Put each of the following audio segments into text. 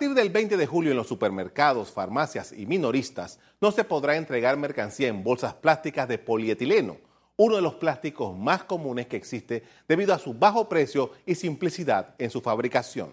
partir del 20 de julio en los supermercados, farmacias y minoristas no se podrá entregar mercancía en bolsas plásticas de polietileno, uno de los plásticos más comunes que existe debido a su bajo precio y simplicidad en su fabricación.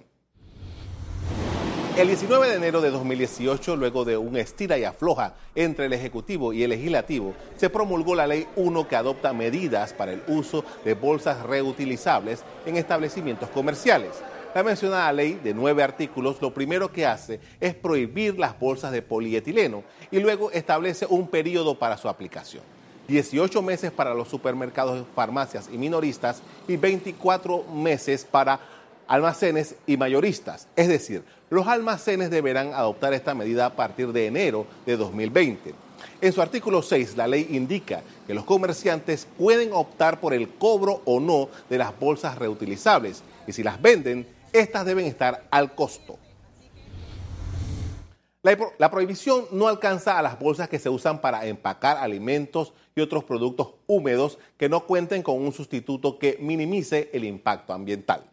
El 19 de enero de 2018, luego de un estira y afloja entre el Ejecutivo y el Legislativo, se promulgó la Ley 1 que adopta medidas para el uso de bolsas reutilizables en establecimientos comerciales. La mencionada ley de nueve artículos lo primero que hace es prohibir las bolsas de polietileno y luego establece un periodo para su aplicación. 18 meses para los supermercados, farmacias y minoristas y 24 meses para almacenes y mayoristas. Es decir, los almacenes deberán adoptar esta medida a partir de enero de 2020. En su artículo 6, la ley indica que los comerciantes pueden optar por el cobro o no de las bolsas reutilizables y si las venden, estas deben estar al costo. La, prohibición no alcanza a las bolsas que se usan para empacar alimentos y otros productos húmedos que no cuenten con un sustituto que minimice el impacto ambiental.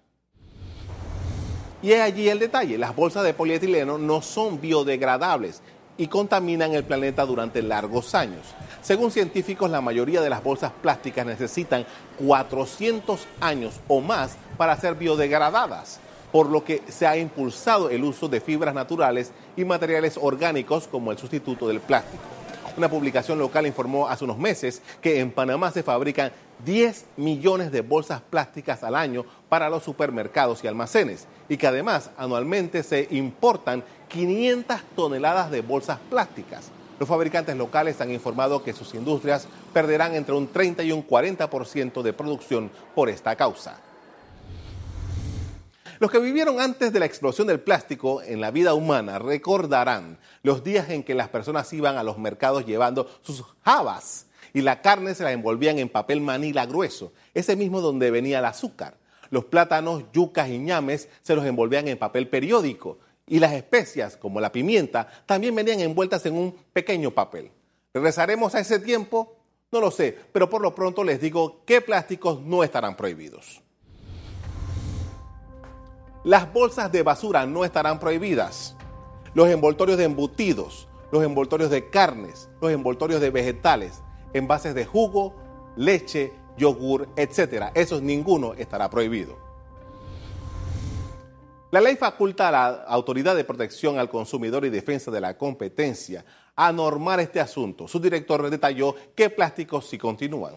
Y es allí el detalle, las bolsas de polietileno no son biodegradables y contaminan el planeta durante largos años. Según científicos, la mayoría de las bolsas plásticas necesitan 400 años o más para ser biodegradadas por lo que se ha impulsado el uso de fibras naturales y materiales orgánicos como el sustituto del plástico. Una publicación local informó hace unos meses que en Panamá se fabrican 10 millones de bolsas plásticas al año para los supermercados y almacenes y que además anualmente se importan 500 toneladas de bolsas plásticas. Los fabricantes locales han informado que sus industrias perderán entre un 30 y un 40% de producción por esta causa. Los que vivieron antes de la explosión del plástico en la vida humana recordarán los días en que las personas iban a los mercados llevando sus jabas y la carne se la envolvían en papel manila grueso, ese mismo donde venía el azúcar. Los plátanos, yucas y ñames se los envolvían en papel periódico y las especias, como la pimienta, también venían envueltas en un pequeño papel. ¿Regresaremos a ese tiempo? No lo sé, pero por lo pronto les digo qué plásticos no estarán prohibidos. Las bolsas de basura no estarán prohibidas. Los envoltorios de embutidos, los envoltorios de carnes, los envoltorios de vegetales, envases de jugo, leche, yogur, etc. Esos ninguno estará prohibido. La ley faculta a la Autoridad de Protección al Consumidor y Defensa de la Competencia a normar este asunto. Su director detalló qué plásticos sí continúan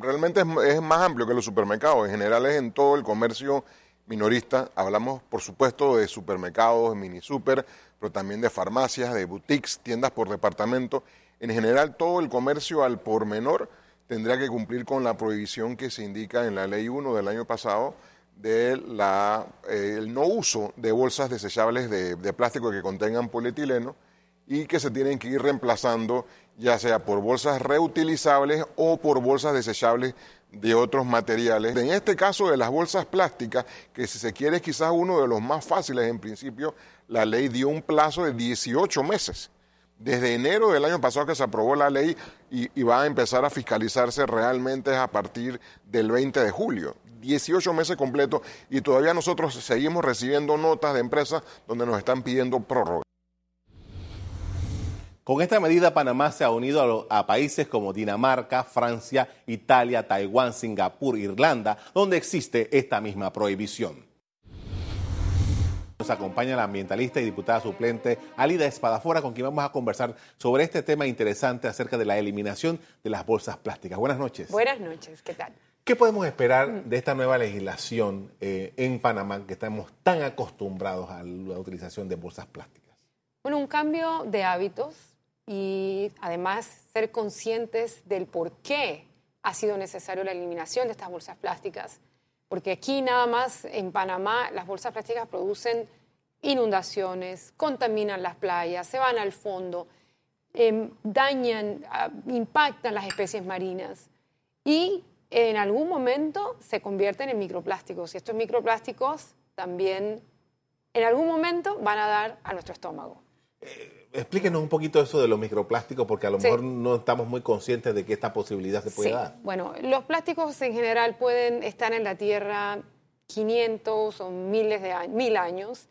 realmente es, más amplio que los supermercados. En general es en todo el comercio minorista. Hablamos, por supuesto, de supermercados, mini super, pero también de farmacias, de boutiques, tiendas por departamento. En general, todo el comercio al por menor tendría que cumplir con la prohibición que se indica en la Ley 1 del año pasado de eh, no uso de bolsas desechables de, de plástico que contengan polietileno y que se tienen que ir reemplazando ya sea por bolsas reutilizables o por bolsas desechables de otros materiales. En este caso de las bolsas plásticas, que si se quiere es quizás uno de los más fáciles en principio, la ley dio un plazo de 18 meses. Desde enero del año pasado que se aprobó la ley y, va a empezar a fiscalizarse realmente a partir del 20 de julio. 18 meses completos y todavía nosotros seguimos recibiendo notas de empresas donde nos están pidiendo prórroga. Con esta medida, Panamá se ha unido a, países como Dinamarca, Francia, Italia, Taiwán, Singapur, Irlanda, donde existe esta misma prohibición. Nos acompaña la ambientalista y diputada suplente Alida Espadafora, con quien vamos a conversar sobre este tema interesante acerca de la eliminación de las bolsas plásticas. Buenas noches. Buenas noches, ¿qué tal? ¿Qué podemos esperar de esta nueva legislación eh, en Panamá, que estamos tan acostumbrados a la utilización de bolsas plásticas? Bueno, un cambio de hábitos y además ser conscientes del por qué ha sido necesario la eliminación de estas bolsas plásticas. Porque aquí nada más en Panamá las bolsas plásticas producen inundaciones, contaminan las playas, se van al fondo, em, dañan, ah, impactan las especies marinas y en algún momento se convierten en microplásticos. Y estos microplásticos también en algún momento van a dar a nuestro estómago. Eh, explíquenos un poquito eso de los microplásticos, porque a lo mejor no estamos muy conscientes de que esta posibilidad se puede dar. Bueno, los plásticos en general pueden estar en la tierra 500 o miles de años, mil años,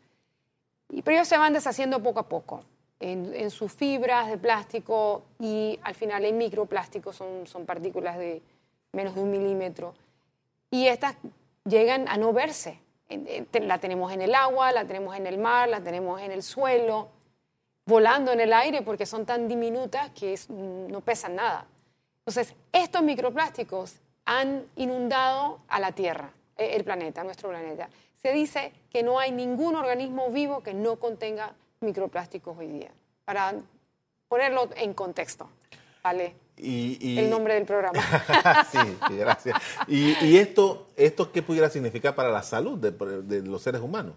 y, pero ellos se van deshaciendo poco a poco en, sus fibras de plástico y al final en microplásticos son, son partículas de menos de un milímetro. Y estas llegan a no verse. La tenemos en el agua, la tenemos en el mar, la tenemos en el suelo, volando en el aire porque son tan diminutas que no pesan nada. Entonces, estos microplásticos han inundado a la Tierra, eh, el planeta, nuestro planeta. Se dice que no hay ningún organismo vivo que no contenga microplásticos hoy día, para ponerlo en contexto. ¿Vale? Y, el nombre del programa. sí, gracias. ¿Y, esto, esto qué pudiera significar para la salud de, los seres humanos?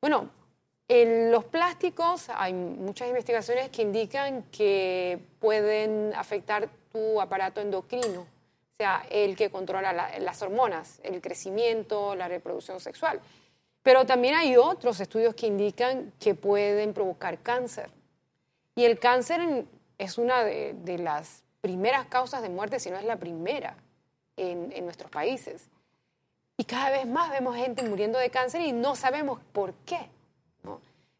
Bueno, en los plásticos hay muchas investigaciones que indican que pueden afectar tu aparato endocrino, o sea, el que controla las hormonas, el crecimiento, la reproducción sexual. Pero también hay otros estudios que indican que pueden provocar cáncer. Y el cáncer es una de, las primeras causas de muerte, si no es la primera, en, nuestros países. Y cada vez más vemos gente muriendo de cáncer y no sabemos por qué.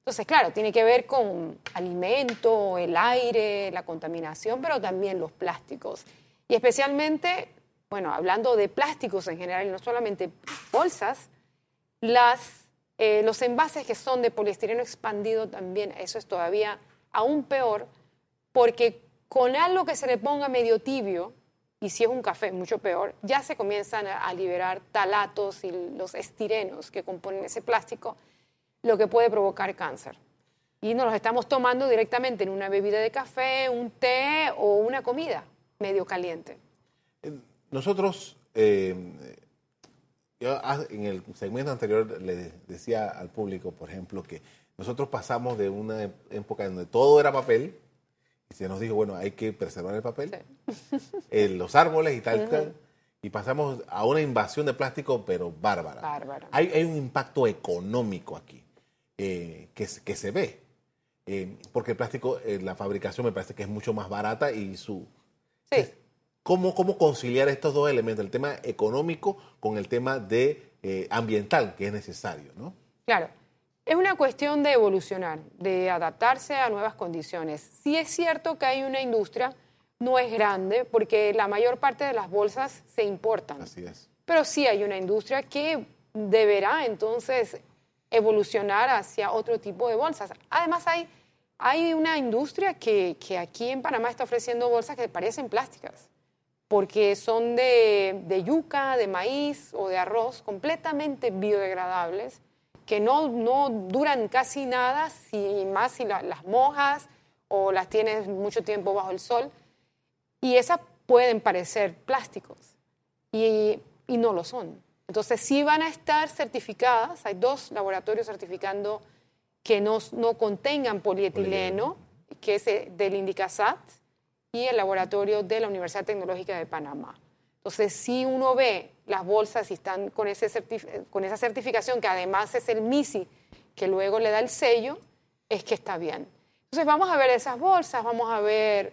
Entonces, claro, tiene que ver con alimento, el aire, la contaminación, pero también los plásticos. Y especialmente, bueno, hablando de plásticos en general, no solamente bolsas, las, eh, los envases que son de poliestireno expandido también, eso es todavía aún peor, porque con algo que se le ponga medio tibio, y si es un café, mucho peor, ya se comienzan a, liberar talatos y los estirenos que componen ese plástico, lo que puede provocar cáncer. Y nos los estamos tomando directamente en una bebida de café, un té o una comida medio caliente. Nosotros eh, yo ah, en el segmento anterior le decía al público, por ejemplo, que nosotros pasamos de una época donde todo era papel y se nos dijo, bueno, hay que preservar el papel, los árboles y tal, y pasamos a una invasión de plástico, pero bárbara. bárbara. Hay, un impacto económico aquí eh, que, que, se ve, eh, porque el plástico, eh, la fabricación me parece que es mucho más barata y su... Sí. ¿Cómo, conciliar estos dos elementos, el tema económico con el tema de, eh, ambiental que es necesario? ¿no? Claro. Es una cuestión de evolucionar, de adaptarse a nuevas condiciones. Sí es cierto que hay una industria, no es grande, porque la mayor parte de las bolsas se importan. Así es. Pero sí hay una industria que deberá entonces evolucionar hacia otro tipo de bolsas. Además, hay, hay una industria que, que aquí en Panamá está ofreciendo bolsas que parecen plásticas porque son de, yuca, de maíz o de arroz, completamente biodegradables, que no, no duran casi nada, si más si las mojas o las tienes mucho tiempo bajo el sol. Y esas pueden parecer plásticos y, y no lo son. Entonces sí van a estar certificadas, hay dos laboratorios certificando que no, no contengan polietileno, que es del Indicasat, y el laboratorio de la Universidad Tecnológica de Panamá. Entonces, si uno ve las bolsas y están con, ese con esa certificación, que además es el MISI, que luego le da el sello, es que está bien. Entonces, vamos a ver esas bolsas, vamos a ver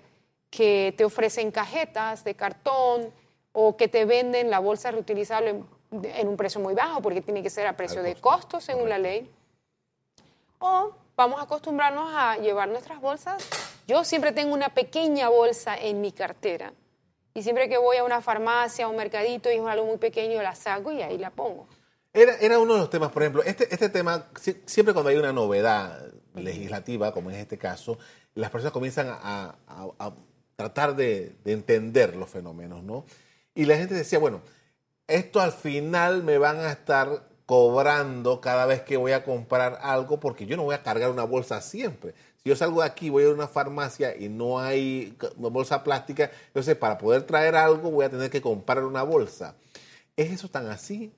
que te ofrecen cajetas de cartón o que te venden la bolsa reutilizable en, un precio muy bajo, porque tiene que ser a precio de costo según la ley. O vamos a acostumbrarnos a llevar nuestras bolsas yo siempre tengo una pequeña bolsa en mi cartera. Y siempre que voy a una farmacia, a un mercadito y es algo muy pequeño, la saco y ahí la pongo. Era, era uno de los temas, por ejemplo, este, este tema, siempre cuando hay una novedad legislativa, como en este caso, las personas comienzan a, tratar de, de, entender los fenómenos, ¿no? Y la gente decía, bueno, esto al final me van a estar cobrando cada vez que voy a comprar algo porque yo no voy a cargar una bolsa siempre. Si yo salgo de aquí, voy a una farmacia y no hay bolsa plástica, entonces para poder traer algo voy a tener que comprar una bolsa. ¿Es eso tan así?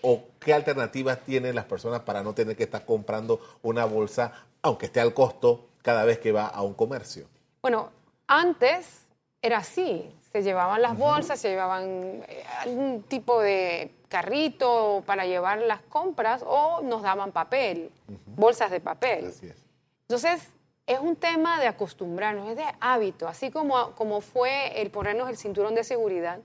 ¿O qué alternativas tienen las personas para no tener que estar comprando una bolsa, aunque esté al costo, cada vez que va a un comercio? Bueno, antes era así. Se llevaban las bolsas, se llevaban eh, algún tipo de carrito para llevar las compras o nos daban papel, bolsas de papel. Así es. Entonces, es un tema de acostumbrarnos, es de hábito, así como, como fue el ponernos el cinturón de seguridad,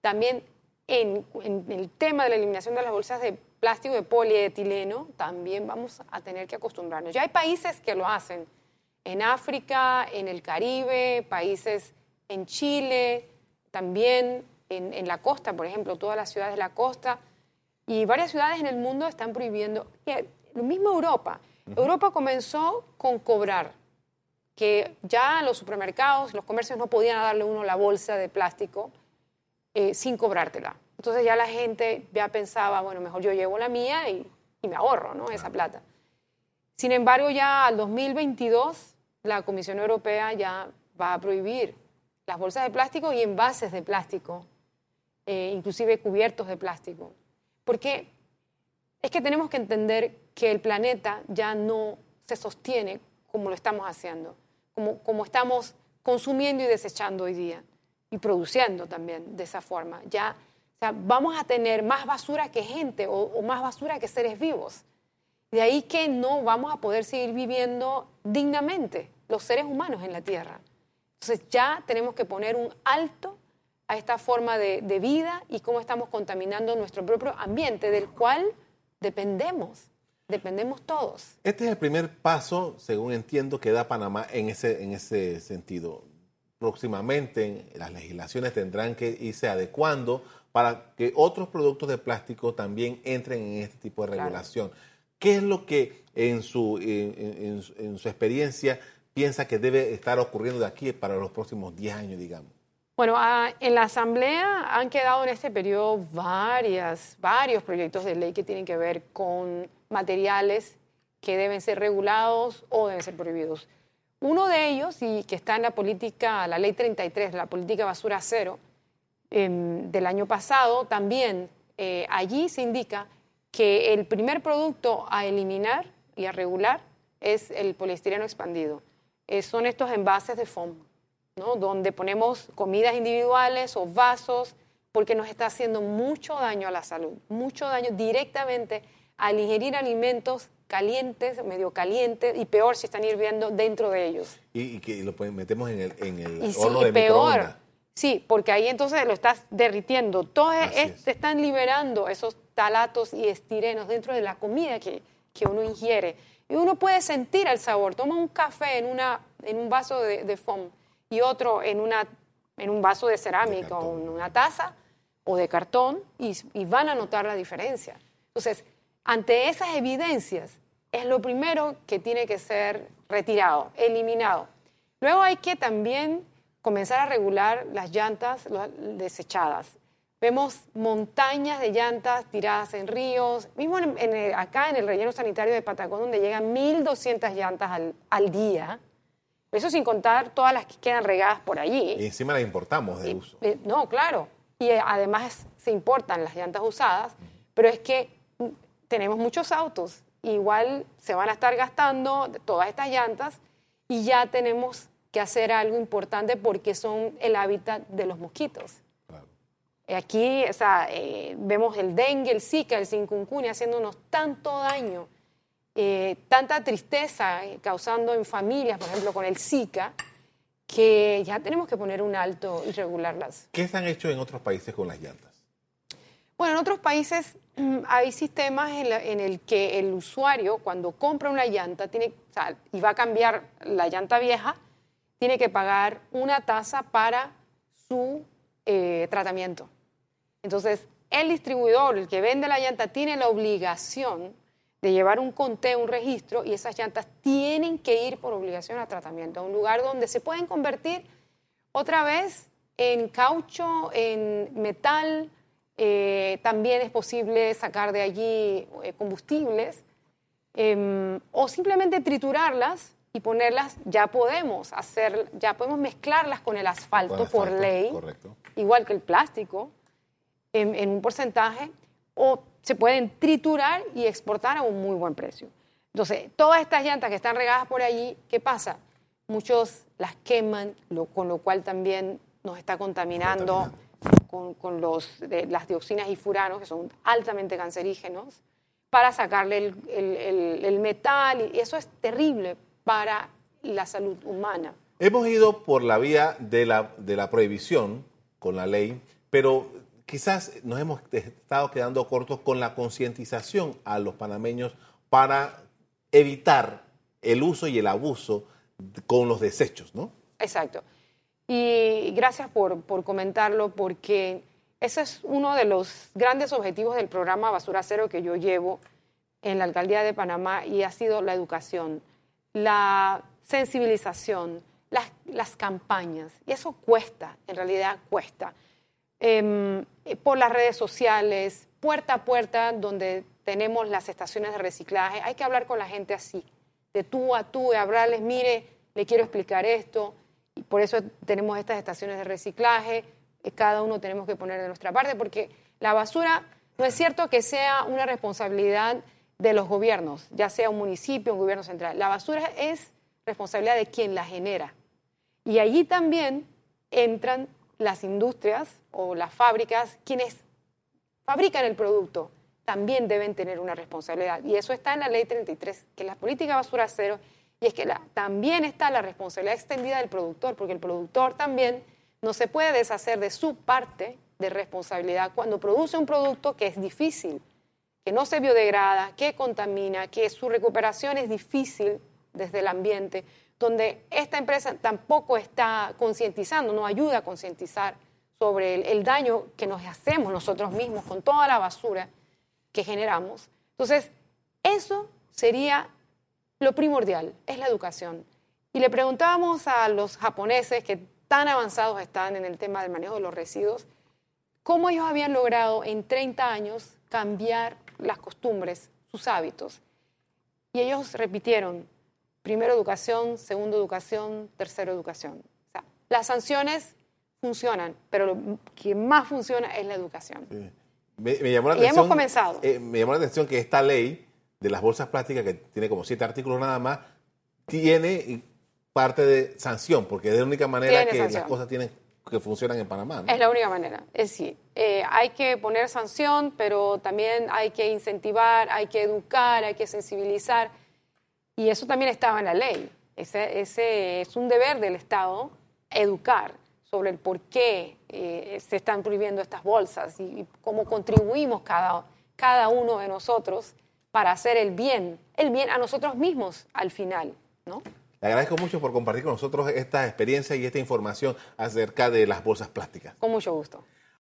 también en, el tema de la eliminación de las bolsas de plástico de polietileno, también vamos a tener que acostumbrarnos. Ya hay países que lo hacen, en África, en el Caribe, países en Chile, también en, la costa, por ejemplo, todas las ciudades de la costa, y varias ciudades en el mundo están prohibiendo, lo mismo Europa. Europa comenzó con cobrar, que ya los supermercados, los comercios no podían darle uno la bolsa de plástico eh, sin cobrártela. Entonces ya la gente ya pensaba, bueno, mejor yo llevo la mía y, me ahorro ¿no? esa plata. Sin embargo, ya al 2022 la Comisión Europea ya va a prohibir las bolsas de plástico y envases de plástico, eh, inclusive cubiertos de plástico. Porque es que tenemos que entender que el planeta ya no se sostiene como lo estamos haciendo, como, como estamos consumiendo y desechando hoy día y produciendo también de esa forma. Ya vamos a tener más basura que gente o, más basura que seres vivos. De ahí que no vamos a poder seguir viviendo dignamente los seres humanos en la Tierra. Entonces ya tenemos que poner un alto a esta forma de, de vida y cómo estamos contaminando nuestro propio ambiente, del cual dependemos. Dependemos todos. Este es el primer paso, según entiendo, que da Panamá en ese, en ese sentido. Próximamente las legislaciones tendrán que irse adecuando para que otros productos de plástico también entren en este tipo de regulación. ¿Qué es lo que en su, en, su experiencia piensa que debe estar ocurriendo de aquí para los próximos 10 años, digamos? Bueno, ah, en la Asamblea han quedado en este periodo varias, varios proyectos de ley que tienen que ver con materiales que deben ser regulados o deben ser prohibidos. Uno de ellos, y que está en la política, la ley 33, la política basura cero, Em, del año pasado, también eh, allí se indica que el primer producto a eliminar y a regular es el poliestireno expandido. Eh, son estos envases de foam, ¿no? donde ponemos comidas individuales o vasos, porque nos está haciendo mucho daño a la salud, mucho daño directamente al ingerir alimentos calientes, medio calientes, y peor si están hirviendo dentro de ellos. Y, que lo metemos en el, en el y horno sí, peor, Sí, porque ahí entonces lo estás derritiendo. Todos se están liberando esos talatos y estirenos dentro de la comida que, uno ingiere. Y uno puede sentir el sabor. Toma un café en, una, en un vaso de, foam y otro en, una, en un vaso de cerámica o en una taza o de cartón y, y van a notar la diferencia. Entonces, ante esas evidencias, es lo primero que tiene que ser retirado, eliminado. Luego hay que también comenzar a regular las llantas desechadas. Vemos montañas de llantas tiradas en ríos, mismo en, acá en el relleno sanitario de Patacón, donde llegan 1.200 llantas al, al, día. Eso sin contar todas las que quedan regadas por allí. Y encima las importamos de uso. Eh, no, claro. Y eh, además se importan las llantas usadas, pero es que mm, tenemos muchos autos. Igual se van a estar gastando todas estas llantas y ya tenemos que hacer algo importante porque son el hábitat de los mosquitos. Aquí o sea, eh, vemos el dengue, el zika, el zikungunya haciéndonos tanto daño, eh, tanta tristeza eh, causando en familias, por ejemplo, con el zika, que ya tenemos que poner un alto y regularlas. ¿Qué se han hecho en otros países con las llantas? Bueno, en otros países mm, hay sistemas en, en el que el usuario, cuando compra una llanta, tiene, o sea, y va a cambiar la llanta vieja, tiene que pagar una tasa para su eh, tratamiento. Entonces, el distribuidor, el que vende la llanta, tiene la obligación de llevar un conteo, un registro, y esas llantas tienen que ir por obligación a tratamiento, a un lugar donde se pueden convertir otra vez en caucho, en metal, eh, también es posible sacar de allí eh, combustibles, em, o simplemente triturarlas y ponerlas, ya podemos hacer, ya podemos mezclarlas con el asfalto, por ley, igual que el plástico, en, un porcentaje, o se pueden triturar y exportar a un muy buen precio. Entonces, todas estas llantas que están regadas por allí, ¿qué pasa? Muchos las queman, con lo cual también nos está contaminando con, los, las dioxinas y furanos, que son altamente cancerígenos, para sacarle el, el metal, y eso es terrible para la salud humana. Hemos ido por la vía de la, de la prohibición con la ley, pero quizás nos hemos estado quedando cortos con la concientización a los panameños para evitar el uso y el abuso con los desechos, ¿no? Exacto. Y gracias por, por comentarlo porque ese es uno de los grandes objetivos del programa Basura Cero que yo llevo en la alcaldía de Panamá y ha sido la educación, la sensibilización, las, campañas. Y eso cuesta, en realidad cuesta. Em, por las redes sociales, puerta a puerta, donde tenemos las estaciones de reciclaje, hay que hablar con la gente así, de tú a tú, y hablarles, mire, le quiero explicar esto, y por eso tenemos estas estaciones de reciclaje, cada uno tenemos que poner de nuestra parte, porque la basura no es cierto que sea una responsabilidad de los gobiernos, ya sea un municipio, un gobierno central. La basura es responsabilidad de quien la genera. Y allí también entran las industrias o las fábricas, quienes fabrican el producto, también deben tener una responsabilidad. Y eso está en la ley 33, que es la política basura cero, y es que también está la responsabilidad extendida del productor, porque el productor también no se puede deshacer de su parte de responsabilidad cuando produce un producto que es difícil, que no se biodegrada, que contamina, que su recuperación es difícil desde el ambiente, donde esta empresa tampoco está concientizando, no ayuda a concientizar sobre el, daño que nos hacemos nosotros mismos con toda la basura que generamos. Entonces, eso sería lo primordial, es la educación. Y le preguntábamos a los japoneses que tan avanzados están en el tema del manejo de los residuos, cómo ellos habían logrado en 30 años cambiar las costumbres, sus hábitos. Y ellos repitieron, primero educación, segundo educación, tercero educación. O sea, las sanciones funcionan, pero lo que más funciona es la educación. Me, llamó la y hemos comenzado. Eh, me llamó la atención que esta ley de las bolsas plásticas, que tiene como siete artículos nada más, tiene parte de sanción, porque es la única manera que las cosas tienen que funcionan en Panamá. Es la única manera. Es decir, eh, hay que poner sanción, pero también hay que incentivar, hay que educar, hay que sensibilizar. Y eso también estaba en la ley. Ese, ese es un deber del Estado educar sobre el por qué eh, se están prohibiendo estas bolsas y, cómo contribuimos cada, cada uno de nosotros para hacer el bien, el bien a nosotros mismos al final, ¿no? Le agradezco mucho por compartir con nosotros esta experiencia y esta información acerca de las bolsas plásticas. Con mucho gusto.